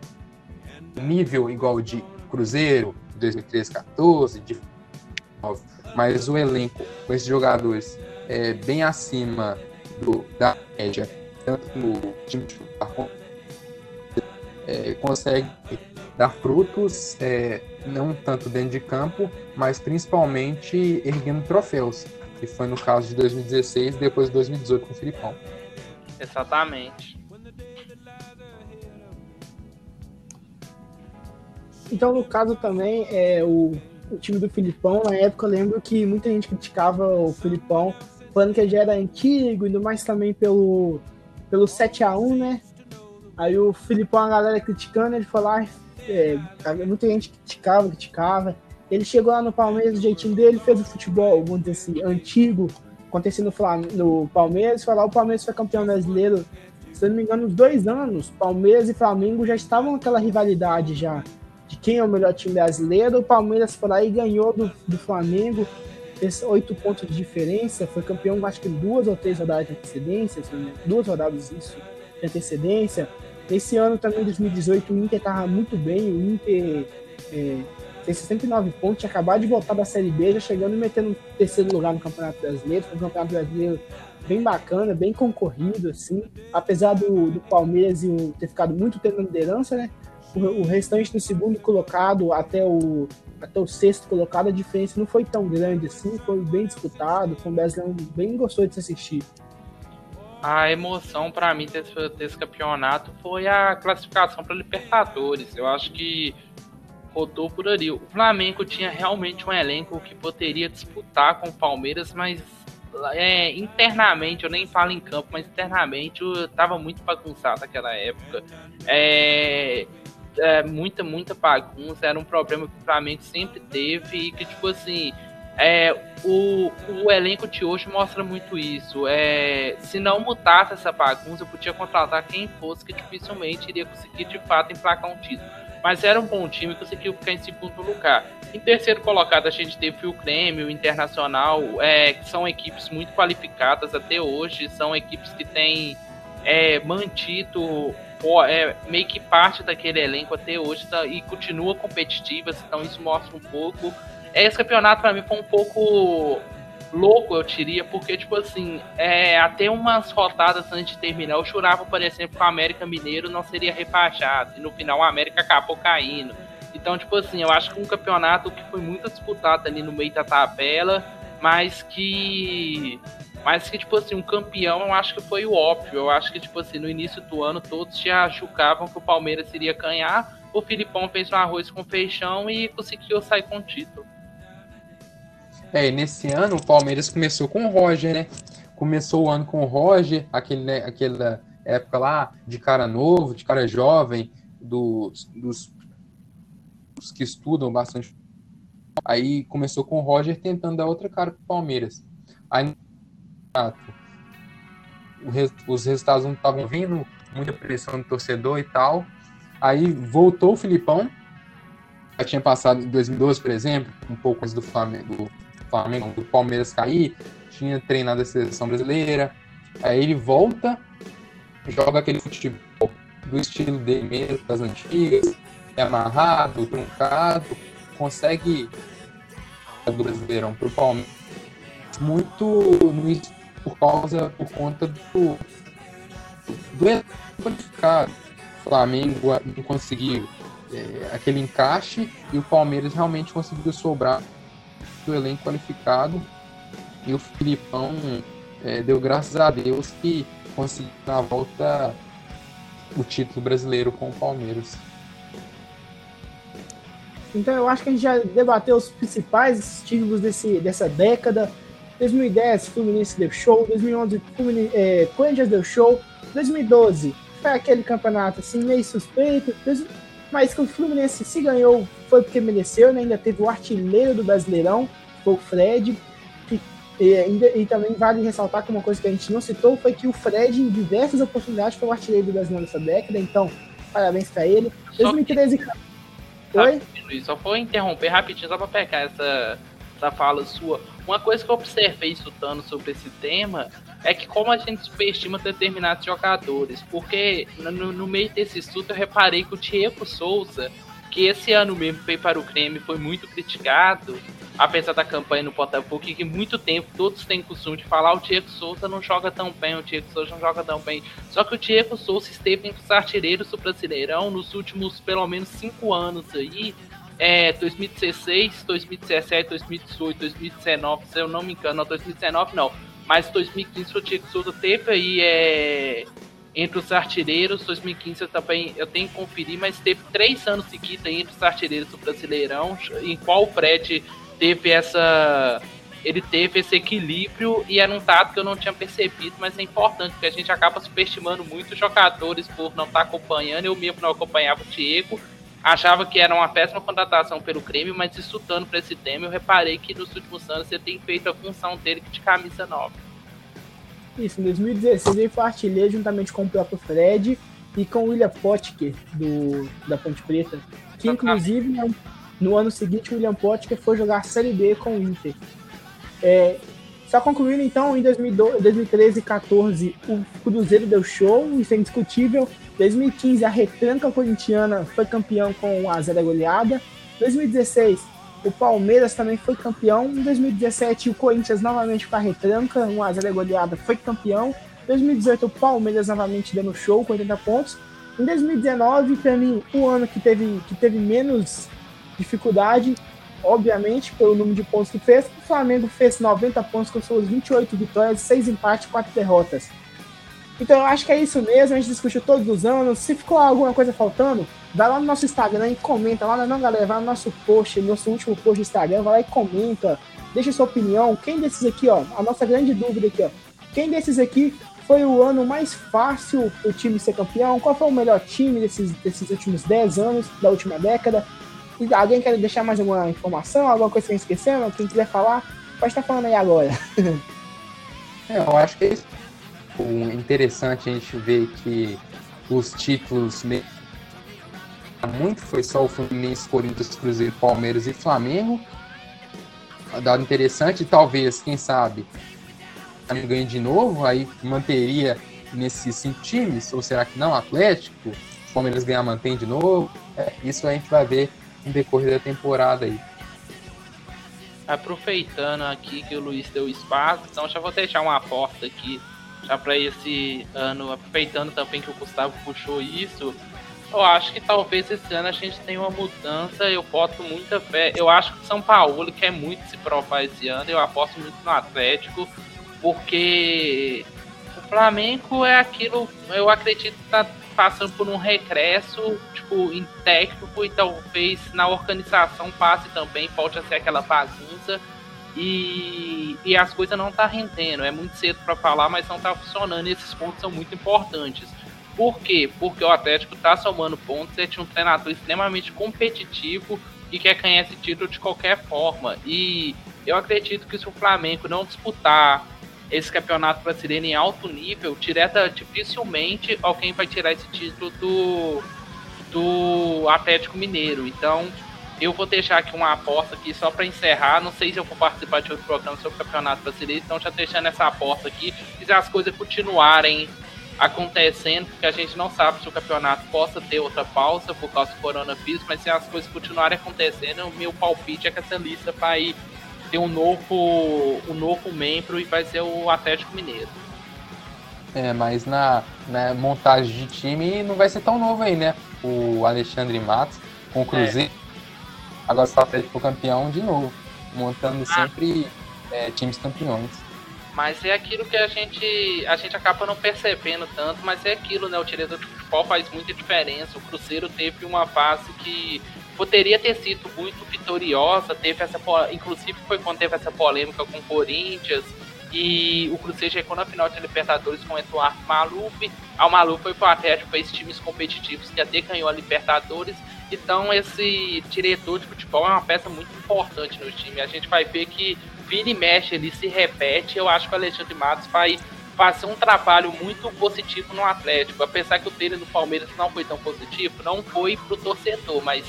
nível igual de Cruzeiro, 2013, 14, de mas o elenco com esses jogadores é bem acima do, da média, tanto no time de é, consegue dar frutos, é, não tanto dentro de campo, mas principalmente erguendo troféus que foi no caso de 2016 e depois de 2018 com o Filipão.
Exatamente.
Então, no caso também, é, o, o time do Filipão, na época, eu lembro que muita gente criticava o Filipão, falando que ele já era antigo, e mais também pelo, pelo 7 a 1 né? Aí o Filipão, a galera criticando, ele falou, ah, é, muita gente criticava, criticava. Ele chegou lá no Palmeiras do jeitinho dele, fez o futebol, vamos dizer assim, antigo, acontecendo no, no Palmeiras. Foi lá, o Palmeiras foi campeão brasileiro, se não me engano, uns dois anos. Palmeiras e Flamengo já estavam naquela rivalidade já de quem é o melhor time brasileiro. O Palmeiras foi lá e ganhou do, do Flamengo, fez oito pontos de diferença, foi campeão, acho que duas ou três rodadas de antecedência, duas rodadas isso, de antecedência. Esse ano também, 2018, o Inter estava muito bem, o Inter é, tem 69 pontos, tinha acabado de voltar da Série B, já chegando e metendo no terceiro lugar no Campeonato Brasileiro. Foi um Campeonato Brasileiro bem bacana, bem concorrido, assim. Apesar do, do Palmeiras ter ficado muito tempo na liderança, né? O, o, restante do segundo colocado até o, até o sexto colocado, a diferença não foi tão grande assim, foi bem disputado, foi um brasileiro bem gostoso de se assistir.
A emoção para mim desse, desse campeonato foi a classificação para Libertadores. Eu acho que rodou por ali. O Flamengo tinha realmente um elenco que poderia disputar com o Palmeiras, mas é, internamente, eu nem falo em campo, mas internamente eu tava muito bagunçado naquela época. É, é, muita, muita bagunça, era um problema que o Flamengo sempre teve e que, tipo assim, É, o, o elenco de hoje mostra muito isso. É, se não mutasse essa bagunça, eu podia contratar quem fosse que dificilmente iria conseguir de fato emplacar um título. Mas era um bom time conseguiu ficar em segundo lugar. Em terceiro colocado, a gente teve o Grêmio, o Internacional, é, que são equipes muito qualificadas até hoje, são equipes que têm é, mantido é, meio que parte daquele elenco até hoje tá, e continua competitivas, então isso mostra um pouco esse campeonato para mim foi um pouco louco, eu diria, porque, tipo assim, é, até umas rodadas antes de terminar, eu jurava, por exemplo, que o América Mineiro não seria rebaixado, e no final o América acabou caindo. Então, tipo assim, eu acho que um campeonato que foi muito disputado ali no meio da tabela, mas que. Mas que, tipo assim, um campeão eu acho que foi o óbvio. Eu acho que, tipo assim, no início do ano todos já julgavam que o Palmeiras iria ganhar. O Filipão fez um arroz com feijão e conseguiu sair com o título.
É, e nesse ano o Palmeiras começou com o Roger, né? Começou o ano com o Roger, aquele, né, aquela época lá de cara novo, de cara jovem, dos, dos, dos que estudam bastante. Aí começou com o Roger tentando dar outra cara pro Palmeiras. Aí os resultados não estavam vindo, muita pressão do torcedor e tal. Aí voltou o Filipão, já tinha passado em 2012, por exemplo, um pouco antes do Flamengo, Flamengo, do Palmeiras cair, tinha treinado a seleção brasileira. Aí ele volta, joga aquele futebol do estilo dele mesmo, das antigas, é amarrado, truncado, consegue do Brasileirão para o Palmeiras muito no, por causa, por conta do do qualificado. O Flamengo não conseguiu é, aquele encaixe e o Palmeiras realmente conseguiu sobrar do elenco qualificado e o Filipão é, deu graças a Deus que conseguiu na volta o título brasileiro com o Palmeiras.
Então eu acho que a gente já debateu os principais títulos desse, dessa década. 2010, Fluminense deu show. 2011, Fluminense, é, Corinthians deu show. 2012, foi aquele campeonato assim meio suspeito. Mas que o Fluminense se ganhou foi porque mereceu, né? Ainda teve o artilheiro do Brasileirão, foi o Fred. E, e, e, também vale ressaltar que uma coisa que a gente não citou foi que o Fred, em diversas oportunidades, foi o artilheiro do Brasileirão nessa década. Então, parabéns para ele. Só 2013. Que...
Oi? Luiz, só vou interromper rapidinho só para pegar essa, essa fala sua. Uma coisa que eu observei estudando sobre esse tema é que como a gente subestima determinados jogadores, porque no, no meio desse estudo eu reparei que o Diego Souza, que esse ano mesmo veio para o Grêmio foi muito criticado, apesar da campanha no Botafogo, que muito tempo todos têm costume de falar o Diego Souza não joga tão bem, o Diego Souza não joga tão bem. Só que o Diego Souza esteve entre os artilheiros do Brasileirão nos últimos pelo menos cinco anos aí, é, 2016, 2017, 2018, 2019, se eu não me engano, não, 2019 não, mas 2015 o Diego Souza teve aí é, entre os artilheiros, 2015 eu também eu tenho que conferir, mas teve três anos seguidos entre os artilheiros do Brasileirão, em qual o Fred teve essa ele teve esse equilíbrio e era um dado que eu não tinha percebido, mas é importante, porque a gente acaba subestimando muito os jogadores por não estar acompanhando. Eu mesmo não acompanhava o Diego, achava que era uma péssima contratação pelo Grêmio, mas estudando para esse tema, eu reparei que nos últimos anos você tem feito a função dele de camisa nova.
Isso, em 2016 ele foi artilheiro juntamente com o próprio Fred e com o William Potker, do, da Ponte Preta, que inclusive no ano seguinte o William Potker foi jogar a Série B com o Inter. É, só concluindo então, em 2013 e 2014 o Cruzeiro deu show, isso é indiscutível, 2015, a retranca corintiana foi campeão com a zero goleada. 2016, o Palmeiras também foi campeão. Em 2017, o Corinthians novamente com a retranca, 1 a 0 goleada, foi campeão. 2018, o Palmeiras novamente dando show com 80 pontos. Em 2019, para mim, o ano que teve, que teve menos dificuldade, obviamente, pelo número de pontos que fez. O Flamengo fez 90 pontos com suas 28 vitórias, 6 empates, 4 derrotas. Então eu acho que é isso mesmo, a gente discutiu todos os anos. Se ficou alguma coisa faltando, vai lá no nosso Instagram e comenta lá, não, galera, vai no nosso post, nosso último post do Instagram, vai lá e comenta, deixa sua opinião. Quem desses aqui, ó, a nossa grande dúvida aqui, ó, quem desses aqui foi o ano mais fácil o time ser campeão? Qual foi o melhor time desses, desses últimos 10 anos, da última década? E alguém quer deixar mais alguma informação, alguma coisa que esquecendo? Quem quiser falar, pode estar falando aí agora. [laughs]
É, eu acho que é isso. Interessante a gente ver que os títulos muito foi só o Fluminense, Corinthians, Cruzeiro, Palmeiras e Flamengo. Dado interessante, talvez, quem sabe, ganhe de novo, aí manteria nesses cinco times, ou será que não? Atlético, Palmeiras ganhar, mantém de novo. É, isso a gente vai ver no decorrer da temporada aí.
Aproveitando aqui que o Luiz deu espaço, então já vou deixar uma porta aqui já para esse ano, aproveitando também que o Gustavo puxou isso, eu acho que talvez esse ano a gente tenha uma mudança. Eu boto muita fé. Eu acho que São Paulo quer muito se provar esse ano. Eu aposto muito no Atlético, porque o Flamengo é aquilo. Eu acredito que está passando por um regresso, tipo, em técnico e talvez na organização passe também. Pode ser aquela bagunça. E, e as coisas não tá rendendo. É muito cedo para falar, mas não tá funcionando. E esses pontos são muito importantes. Por quê? Porque o Atlético está somando pontos, ele tinha um treinador extremamente competitivo e quer ganhar esse título de qualquer forma. E eu acredito que se o Flamengo não disputar esse campeonato brasileiro em alto nível, direta, dificilmente alguém vai tirar esse título do, do Atlético Mineiro. Então, eu vou deixar aqui uma aposta aqui só para encerrar. Não sei se eu vou participar de outro programa sobre o Campeonato Brasileiro, então já deixando essa aposta aqui. E se as coisas continuarem acontecendo, porque a gente não sabe se o campeonato possa ter outra pausa por causa do coronavírus, mas se as coisas continuarem acontecendo, o meu palpite é que essa lista vai ter um novo, um novo membro e vai ser o Atlético Mineiro.
É, mas na, na montagem de time não vai ser tão novo aí, né? O Alexandre Matos com o Cruzeiro. É. Agora o Atlético campeão de novo, montando ah. sempre é, times campeões.
Mas é aquilo que a gente a gente acaba não percebendo tanto, mas é aquilo, né? O diretor de futebol faz muita diferença. O Cruzeiro teve uma fase que poderia ter sido muito vitoriosa, teve essa inclusive foi quando teve essa polêmica com o Corinthians e o Cruzeiro chegou na final de Libertadores com o Eduardo Maluf. O Maluf foi para o Atlético, fez times competitivos que até ganhou a Libertadores. Então esse diretor de futebol é uma peça muito importante no time. A gente vai ver que vira e mexe, ele se repete. Eu acho que o Alexandre Matos vai fazer um trabalho muito positivo no Atlético. Apesar que o dele no Palmeiras não foi tão positivo, não foi pro torcedor, mas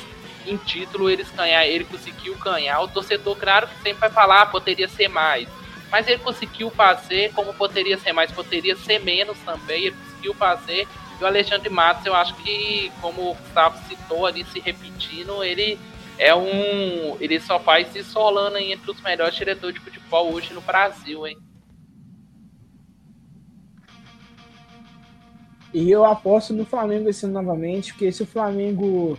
em título eles ganhar, ele conseguiu ganhar. O torcedor, claro que sempre vai falar, ah, poderia ser mais. Mas ele conseguiu fazer, como poderia ser mais, poderia ser menos também, ele conseguiu fazer. E o Alexandre Matos, eu acho que, como o Gustavo citou ali, se repetindo, ele é um. Ele só faz se solando entre os melhores diretores de futebol hoje no Brasil, hein?
E eu aposto no Flamengo esse ano novamente, porque se o Flamengo.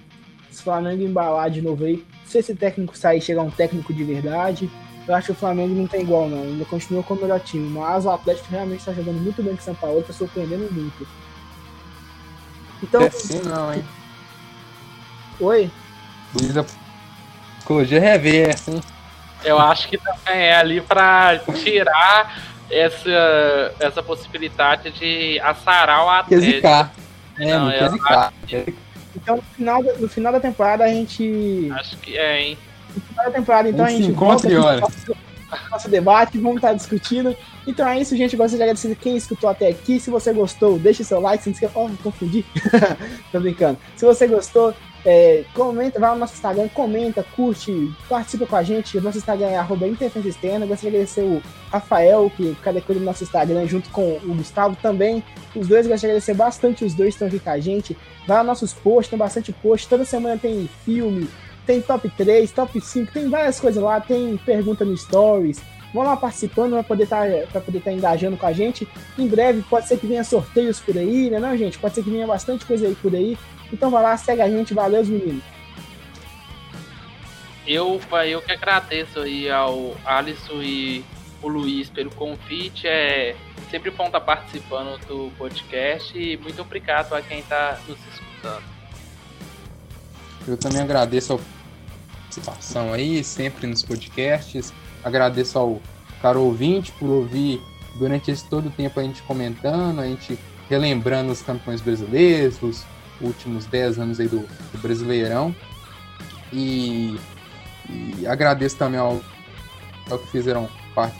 Se o Flamengo embalar de novo aí, se esse técnico sair chegar um técnico de verdade, eu acho que o Flamengo não tem igual, não. Ainda continua com o melhor time. Mas o Atlético realmente está jogando muito bem com o São Paulo, está surpreendendo muito.
Então. É sim, não, hein?
Oi?
Luísa psicologia reversa, hein?
Eu acho que também é ali para tirar essa, essa possibilidade de assarar o
Atlético. É, não, não zicar.
Então, no final, da, no final da temporada, a gente.
Acho que é, hein?
Final da temporada, então, a gente.
Encontre
volta nosso, nosso debate, vamos estar discutindo. Então é isso, gente. Gostaria de agradecer quem escutou até aqui. Se você gostou, deixe seu like. Se inscreva. Oh, confundi. [laughs] Tô brincando. Se você gostou, é, comenta, vai no nosso Instagram, comenta, curte, participa com a gente. O nosso Instagram é arroba Interferência Externa. Gostaria de agradecer o Rafael, que cada coisa do nosso Instagram, junto com o Gustavo também. Os dois, gostaria de agradecer bastante os dois que estão aqui com a gente. Vai nos nossos posts, tem bastante post. Toda semana tem filme, tem top 3, top 5, tem várias coisas lá, tem pergunta no Stories. Vão lá participando para poder tá, estar tá engajando com a gente. Em breve pode ser que venha sorteios por aí, né, não, gente? Pode ser que venha bastante coisa aí por aí. Então vai lá, segue a gente, valeu, meninos.
Eu, eu que agradeço aí ao Alisson e o Luiz pelo convite. É sempre bom estar participando do podcast e muito obrigado a quem está nos escutando.
Eu também agradeço a participação aí, sempre nos podcasts. Agradeço ao caro ouvinte por ouvir durante esse todo o tempo a gente comentando, a gente relembrando os campeões brasileiros, os últimos 10 anos aí do, do Brasileirão. E, e agradeço também ao, ao que fizeram parte.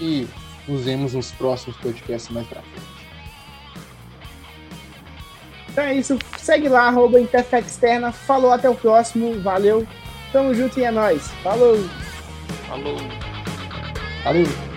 E nos vemos nos próximos podcasts mais pra frente.
Então é isso. Segue lá, arroba Interfax Externa. Falou, até o próximo. Valeu. Tamo junto e é nóis. Falou.
Falou.
Valeu!